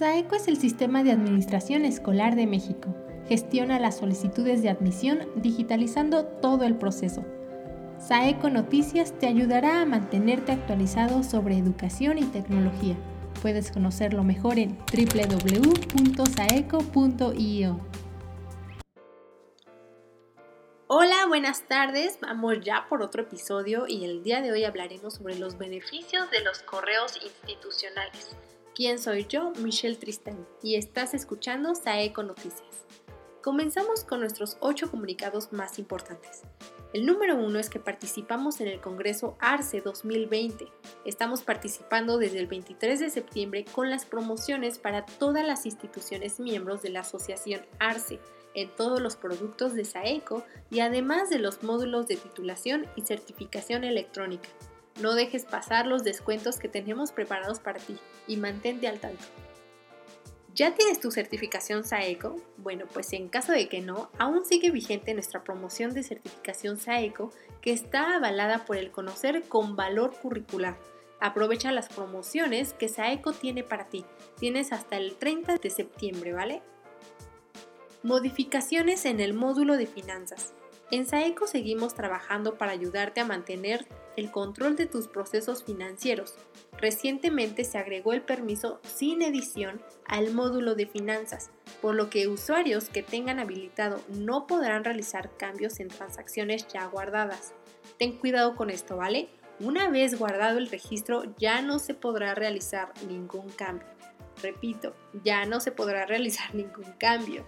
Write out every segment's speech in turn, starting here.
SAECO es el sistema de administración escolar de México. Gestiona las solicitudes de admisión digitalizando todo el proceso. SAECO Noticias te ayudará a mantenerte actualizado sobre educación y tecnología. Puedes conocerlo mejor en www.saeco.io. Hola, buenas tardes. Vamos ya por otro episodio y el día de hoy hablaremos sobre los beneficios de los correos institucionales. ¿Quién soy yo? Michelle Tristán y estás escuchando Saeco Noticias. Comenzamos con nuestros ocho comunicados más importantes. El número uno es que participamos en el Congreso ARCE 2020. Estamos participando desde el 23 de septiembre con las promociones para todas las instituciones miembros de la Asociación ARCE en todos los productos de Saeco y además de los módulos de titulación y certificación electrónica. No dejes pasar los descuentos que tenemos preparados para ti y mantente al tanto. ¿Ya tienes tu certificación SAECO? Bueno, pues en caso de que no, aún sigue vigente nuestra promoción de certificación SAECO que está avalada por el conocer con valor curricular. Aprovecha las promociones que SAECO tiene para ti. Tienes hasta el 30 de septiembre, ¿vale? Modificaciones en el módulo de finanzas. En SAECO seguimos trabajando para ayudarte a mantener el control de tus procesos financieros. Recientemente se agregó el permiso sin edición al módulo de finanzas, por lo que usuarios que tengan habilitado no podrán realizar cambios en transacciones ya guardadas. Ten cuidado con esto, ¿vale? Una vez guardado el registro ya no se podrá realizar ningún cambio. Repito, ya no se podrá realizar ningún cambio.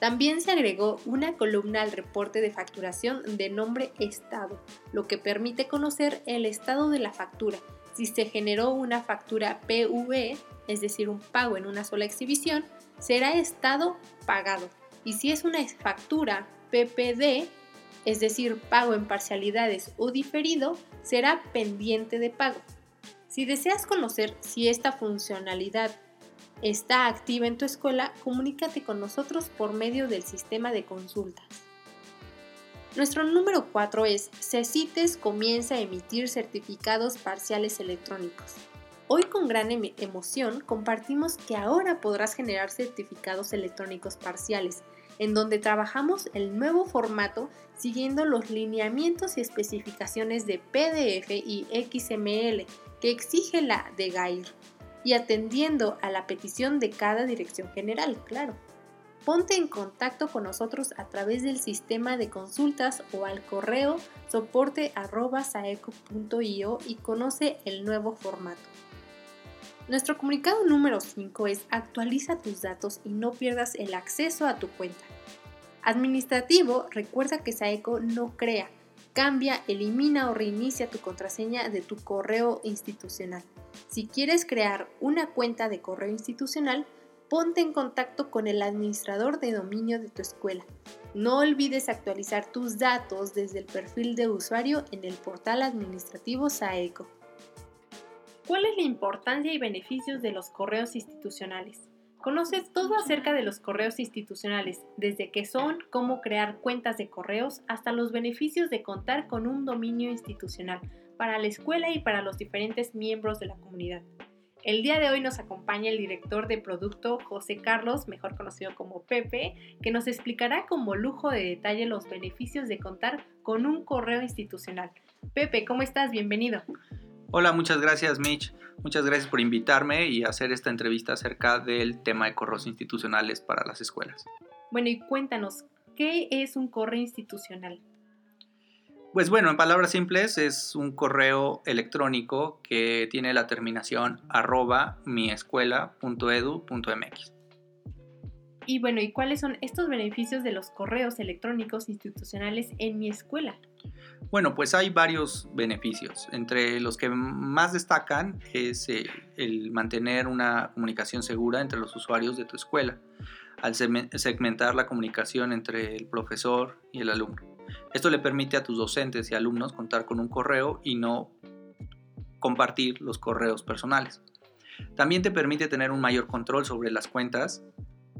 También se agregó una columna al reporte de facturación de nombre estado, lo que permite conocer el estado de la factura, si se generó una factura PV, es decir, un pago en una sola exhibición, será estado pagado. Y si es una factura PPD, es decir, pago en parcialidades o diferido, será pendiente de pago. Si deseas conocer si esta funcionalidad está activa en tu escuela, comunícate con nosotros por medio del sistema de consultas. Nuestro número 4 es CECITES comienza a emitir certificados parciales electrónicos. Hoy con gran em-, emoción compartimos que ahora podrás generar certificados electrónicos parciales, en donde trabajamos el nuevo formato siguiendo los lineamientos y especificaciones de PDF y XML que exige la de GAIR y atendiendo a la petición de cada dirección general, claro. Ponte en contacto con nosotros a través del sistema de consultas o al correo soporte.saeco.io y conoce el nuevo formato. Nuestro comunicado número 5 es actualiza tus datos y no pierdas el acceso a tu cuenta. Administrativo, recuerda que Saeco no crea, cambia, elimina o reinicia tu contraseña de tu correo institucional. Si quieres crear una cuenta de correo institucional, ponte en contacto con el administrador de dominio de tu escuela. No olvides actualizar tus datos desde el perfil de usuario en el portal administrativo SAECO. ¿Cuál es la importancia y beneficios de los correos institucionales? Conoce todo acerca de los correos institucionales, desde qué son, cómo crear cuentas de correos, hasta los beneficios de contar con un dominio institucional para la escuela y para los diferentes miembros de la comunidad. El día de hoy nos acompaña el director de producto José Carlos, mejor conocido como Pepe, que nos explicará como lujo de detalle los beneficios de contar con un correo institucional. Pepe, ¿cómo estás? Bienvenido. Hola, muchas gracias Mitch. Muchas gracias por invitarme y hacer esta entrevista acerca del tema de correos institucionales para las escuelas. Bueno, y cuéntanos, ¿qué es un correo institucional? Pues bueno, en palabras simples es un correo electrónico que tiene la terminación arroba miescuela.edu.mx. Y bueno, ¿y cuáles son estos beneficios de los correos electrónicos institucionales en mi escuela? Bueno, pues hay varios beneficios. Entre los que más destacan es eh, el mantener una comunicación segura entre los usuarios de tu escuela, al segmentar la comunicación entre el profesor y el alumno. Esto le permite a tus docentes y alumnos contar con un correo y no compartir los correos personales. También te permite tener un mayor control sobre las cuentas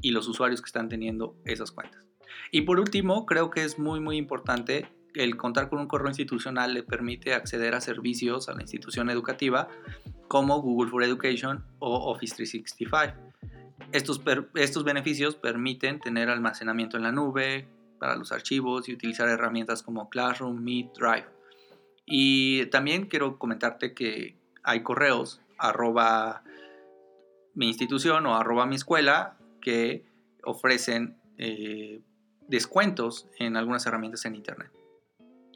y los usuarios que están teniendo esas cuentas. Y por último, creo que es muy muy importante el contar con un correo institucional le permite acceder a servicios a la institución educativa como Google for Education o Office 365. Estos, estos beneficios permiten tener almacenamiento en la nube para los archivos y utilizar herramientas como Classroom, Meet, Drive. Y también quiero comentarte que hay correos arroba mi institución o arroba mi escuela que ofrecen eh, descuentos en algunas herramientas en Internet.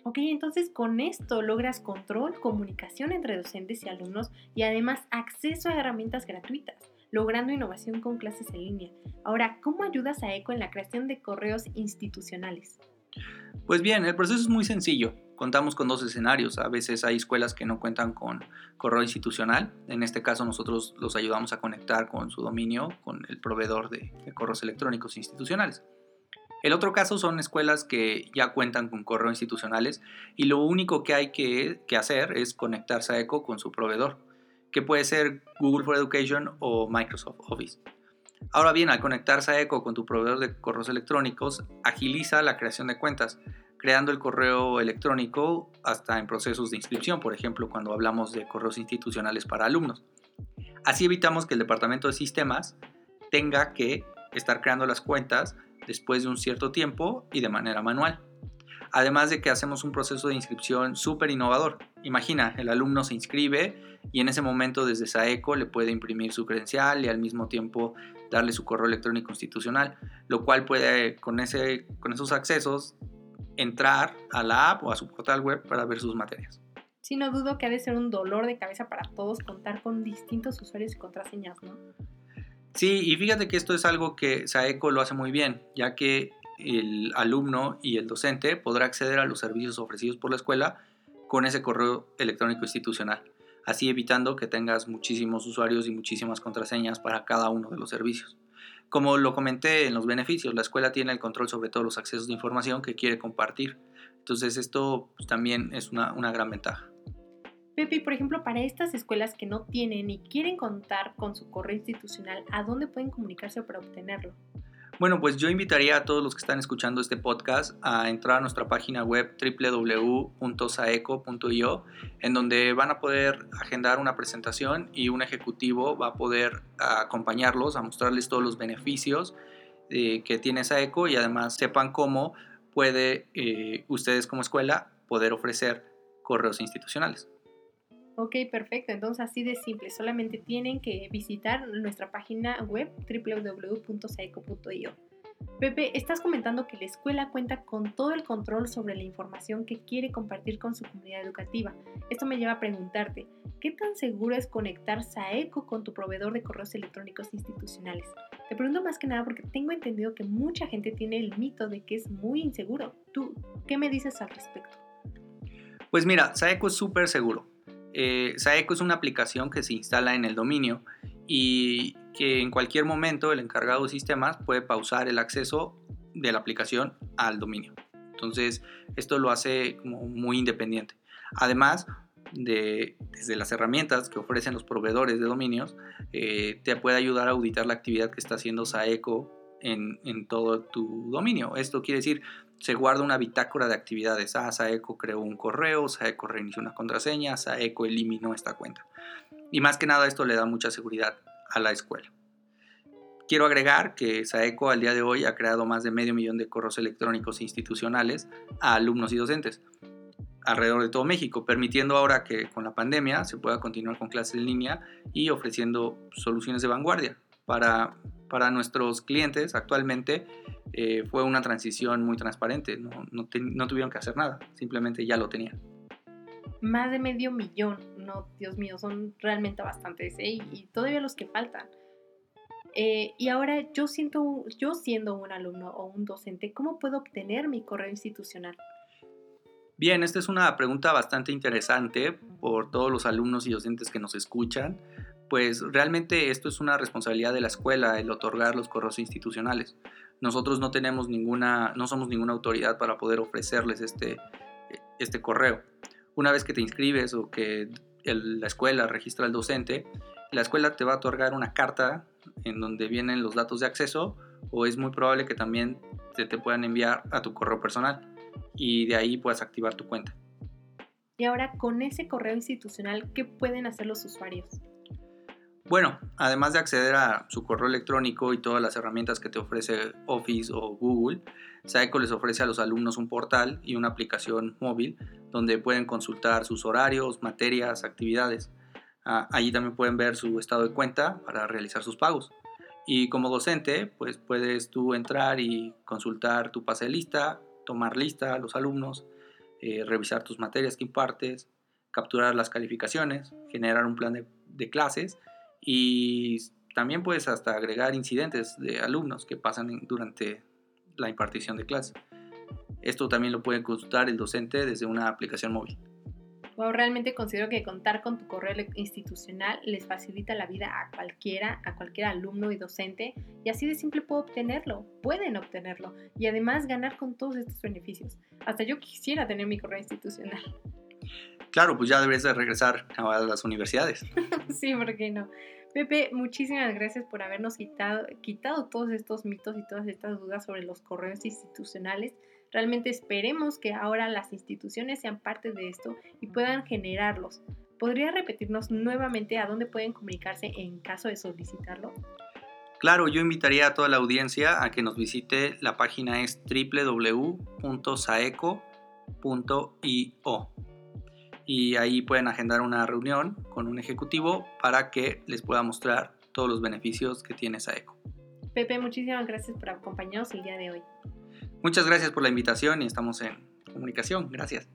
Ok, entonces con esto logras control, comunicación entre docentes y alumnos y además acceso a herramientas gratuitas, logrando innovación con clases en línea. Ahora, ¿cómo ayudas a ECO en la creación de correos institucionales? Pues bien, el proceso es muy sencillo. Contamos con dos escenarios. A veces hay escuelas que no cuentan con correo institucional. En este caso nosotros los ayudamos a conectar con su dominio, con el proveedor de, correos electrónicos institucionales. El otro caso son escuelas que ya cuentan con correo institucionales y lo único que hay que, que, hacer es conectarse a ECO con su proveedor, puede ser Google for Education o Microsoft Office. Ahora bien, al conectarse a ECO con tu proveedor de correos electrónicos, agiliza la creación de cuentas, creando el correo electrónico hasta en procesos de inscripción, por ejemplo, cuando hablamos de correos institucionales para alumnos. Así evitamos que el departamento de sistemas tenga que estar creando las cuentas después de un cierto tiempo y de manera manual. Además de que hacemos un proceso de inscripción súper innovador. Imagina, el alumno se inscribe y en ese momento desde SAECO le puede imprimir su credencial y al mismo tiempo darle su correo electrónico institucional, lo cual puede con, ese, con esos accesos entrar a la app o a su portal web para ver sus materias. Sí, no dudo que ha de ser un dolor de cabeza para todos contar con distintos usuarios y contraseñas, ¿no? Sí, y fíjate que esto es algo que SAECO lo hace muy bien, ya que el alumno y el docente podrá acceder a los servicios ofrecidos por la escuela con ese correo electrónico institucional, así evitando que tengas muchísimos usuarios y muchísimas contraseñas para cada uno de los servicios. Como lo comenté en los beneficios, la escuela tiene el control sobre todos los accesos de información que quiere compartir. Entonces esto pues, también es una, una gran ventaja. Pepe, por ejemplo, para estas escuelas que no tienen y quieren contar con su correo institucional, ¿a dónde pueden comunicarse para obtenerlo? Bueno, pues yo invitaría a todos los que están escuchando este podcast a entrar a nuestra página web www.saeco.io, en donde van a poder agendar una presentación y un ejecutivo va a poder acompañarlos, a mostrarles todos los beneficios eh, que tiene Saeco y además sepan cómo puede eh, ustedes como escuela poder ofrecer correos institucionales. Ok, perfecto. Entonces así de simple. Solamente tienen que visitar nuestra página web www.saico.io. Pepe, estás comentando que la escuela cuenta con todo el control sobre la información que quiere compartir con su comunidad educativa. Esto me lleva a preguntarte, ¿qué tan seguro es conectar SAECO con tu proveedor de correos electrónicos institucionales? Te pregunto más que nada porque tengo entendido que mucha gente tiene el mito de que es muy inseguro. ¿Tú qué me dices al respecto? Pues mira, SAECO es súper seguro eh, Saeco es una aplicación que se instala en el dominio y que en cualquier momento el encargado de sistemas puede pausar el acceso de la aplicación al dominio. Entonces, esto lo hace muy independiente. Además, de, desde las herramientas que ofrecen los proveedores de dominios, eh, te puede ayudar a auditar la actividad que está haciendo Saeco en, en, todo tu dominio. Esto quiere decir, se guarda una bitácora de actividades. Ah, Saeco creó un correo, Saeco reinició una contraseña, Saeco eliminó esta cuenta. Y más que nada esto le da mucha seguridad a la escuela. Quiero agregar que Saeco al día de hoy ha creado más de medio millón de correos electrónicos institucionales a alumnos y docentes alrededor de todo México, permitiendo ahora que con la pandemia se pueda continuar con clases en línea y ofreciendo soluciones de vanguardia para, para nuestros clientes actualmente eh, fue una transición muy transparente, no, no, no, tuvieron que hacer nada, simplemente ya lo tenían. Más de medio millón, no, Dios mío, son realmente bastantes ¿eh? y, todavía los que faltan. Eh, y ahora yo, siento, yo siendo un alumno o un docente, ¿cómo puedo obtener mi correo institucional? Bien, esta es una pregunta bastante interesante por todos los alumnos y docentes que nos escuchan, pues realmente esto es una responsabilidad de la escuela el otorgar los correos institucionales. Nosotros no tenemos ninguna, no somos ninguna autoridad para poder ofrecerles este, este correo. Una vez que te inscribes o que la escuela registra al docente, la escuela te va a otorgar una carta en donde vienen los datos de acceso o es muy probable que también te, te puedan enviar a tu correo personal y de ahí puedas activar tu cuenta. Y ahora con ese correo institucional, ¿qué pueden hacer los usuarios? Bueno, además de acceder a su correo electrónico y todas las herramientas que te ofrece Office o Google, Saeco les ofrece a los alumnos un portal y una aplicación móvil donde pueden consultar sus horarios, materias, actividades. Ah, allí también pueden ver su estado de cuenta para realizar sus pagos. Y como docente, pues puedes tú entrar y consultar tu pase lista, tomar lista a los alumnos, eh, revisar tus materias que impartes, capturar las calificaciones, generar un plan de clases y también puedes hasta agregar incidentes de alumnos que pasan durante la impartición de clase. Esto también lo puede consultar el docente desde una aplicación móvil. Wow, realmente considero que contar con tu correo institucional les facilita la vida a cualquiera, a cualquier alumno y docente, y así de simple puedo obtenerlo, pueden obtenerlo, y además ganar con todos estos beneficios. Hasta yo quisiera tener mi correo institucional. Claro, pues ya deberías de regresar a las universidades. sí, ¿por qué no? Pepe, muchísimas gracias por habernos quitado, quitado todos estos mitos y todas estas dudas sobre los correos institucionales. Realmente esperemos que ahora las instituciones sean parte de esto y puedan generarlos. ¿Podría repetirnos nuevamente a dónde pueden comunicarse en caso de solicitarlo? Claro, yo invitaría a toda la audiencia a que nos visite. La página es www.saeco.io y ahí pueden agendar una reunión con un ejecutivo para que les pueda mostrar todos los beneficios que tiene Saeco. Pepe, muchísimas gracias por acompañarnos el día de hoy. Muchas gracias por la invitación y estamos en comunicación. Gracias.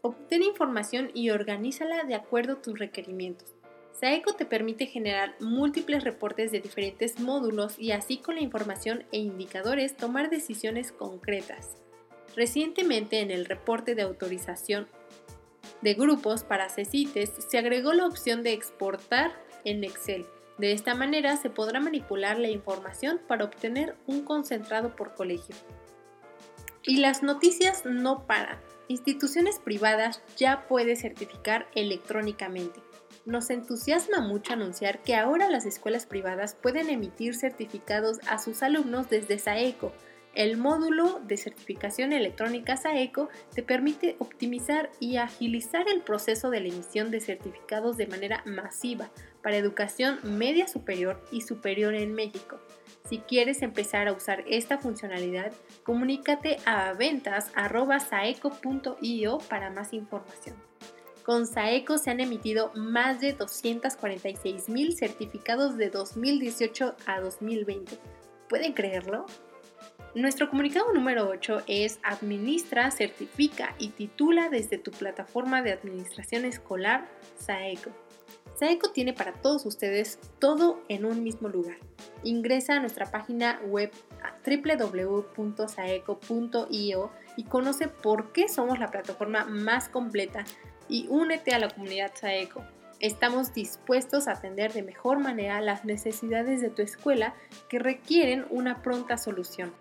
Obtén información y organízala de acuerdo a tus requerimientos. Saeco te permite generar múltiples reportes de diferentes módulos y así con la información e indicadores tomar decisiones concretas. Recientemente en el reporte de autorización de grupos para CECITES se agregó la opción de exportar en Excel. De esta manera se podrá manipular la información para obtener un concentrado por colegio. Y las noticias no paran. Instituciones privadas ya puede certificar electrónicamente. Nos entusiasma mucho anunciar que ahora las escuelas privadas pueden emitir certificados a sus alumnos desde SAECO, el módulo de certificación electrónica SAECO te permite optimizar y agilizar el proceso de la emisión de certificados de manera masiva para educación media superior y superior en México. Si quieres empezar a usar esta funcionalidad, comunícate a ventas.saeco.io para más información. Con Saeco se han emitido más de 246 mil certificados de 2018 a 2020. ¿Pueden creerlo? Nuestro comunicado número 8 es Administra, certifica y titula desde tu plataforma de administración escolar SAECO. SAECO tiene para todos ustedes todo en un mismo lugar. Ingresa a nuestra página web www.saeco.io y conoce por qué somos la plataforma más completa y únete a la comunidad SAECO. Estamos dispuestos a atender de mejor manera las necesidades de tu escuela que requieren una pronta solución.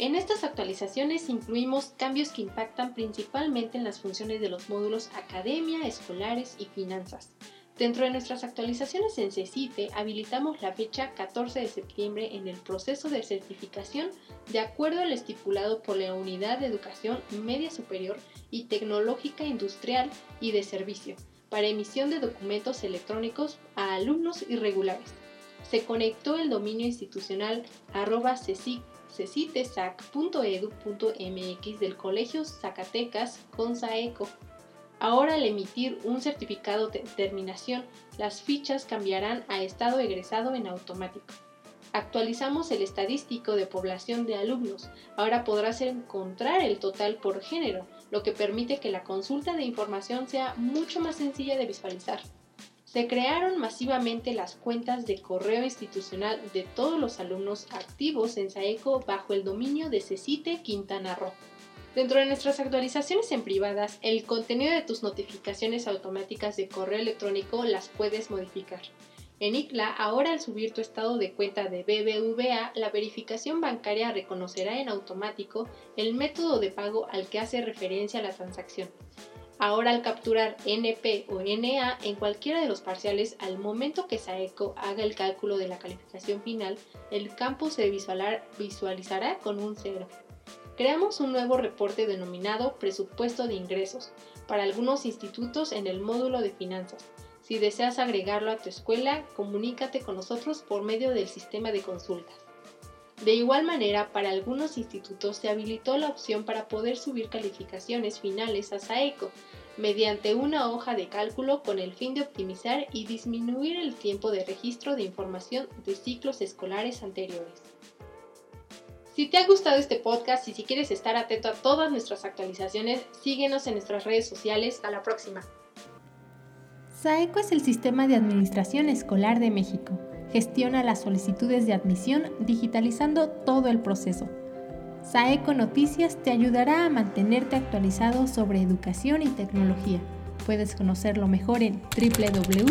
En estas actualizaciones incluimos cambios que impactan principalmente en las funciones de los módulos Academia, Escolares y Finanzas. Dentro de nuestras actualizaciones en CECITE habilitamos la fecha 14 de septiembre en el proceso de certificación de acuerdo al estipulado por la Unidad de Educación Media Superior y Tecnológica Industrial y de Servicio para emisión de documentos electrónicos a alumnos irregulares. Se conectó el dominio institucional arroba cecitesac.edu.mx del Colegio Zacatecas con Saeco. Ahora al emitir un certificado de terminación, las fichas cambiarán a estado egresado en automático. Actualizamos el estadístico de población de alumnos. Ahora podrás encontrar el total por género, lo que permite que la consulta de información sea mucho más sencilla de visualizar. Se crearon masivamente las cuentas de correo institucional de todos los alumnos activos en SAECO bajo el dominio de Cecite Quintana Roo. Dentro de nuestras actualizaciones en privadas, el contenido de tus notificaciones automáticas de correo electrónico las puedes modificar. En ICLA, ahora al subir tu estado de cuenta de BBVA, la verificación bancaria reconocerá en automático el método de pago al que hace referencia la transacción. Ahora al capturar NP o NA en cualquiera de los parciales, al momento que SAECO haga el cálculo de la calificación final, el campo se visualizará con un 0. creamos un nuevo reporte denominado Presupuesto de Ingresos para algunos institutos en el módulo de finanzas. Si deseas agregarlo a tu escuela, comunícate con nosotros por medio del sistema de consultas. De igual manera, para algunos institutos se habilitó la opción para poder subir calificaciones finales a SAECO mediante una hoja de cálculo con el fin de optimizar y disminuir el tiempo de registro de información de ciclos escolares anteriores. Si te ha gustado este podcast y si quieres estar atento a todas nuestras actualizaciones, síguenos en nuestras redes sociales. Hasta la próxima. SAECO es el Sistema de Administración Escolar de México. Gestiona las solicitudes de admisión digitalizando todo el proceso. SAECO Noticias te ayudará a mantenerte actualizado sobre educación y tecnología. Puedes conocerlo mejor en www.saeco.io.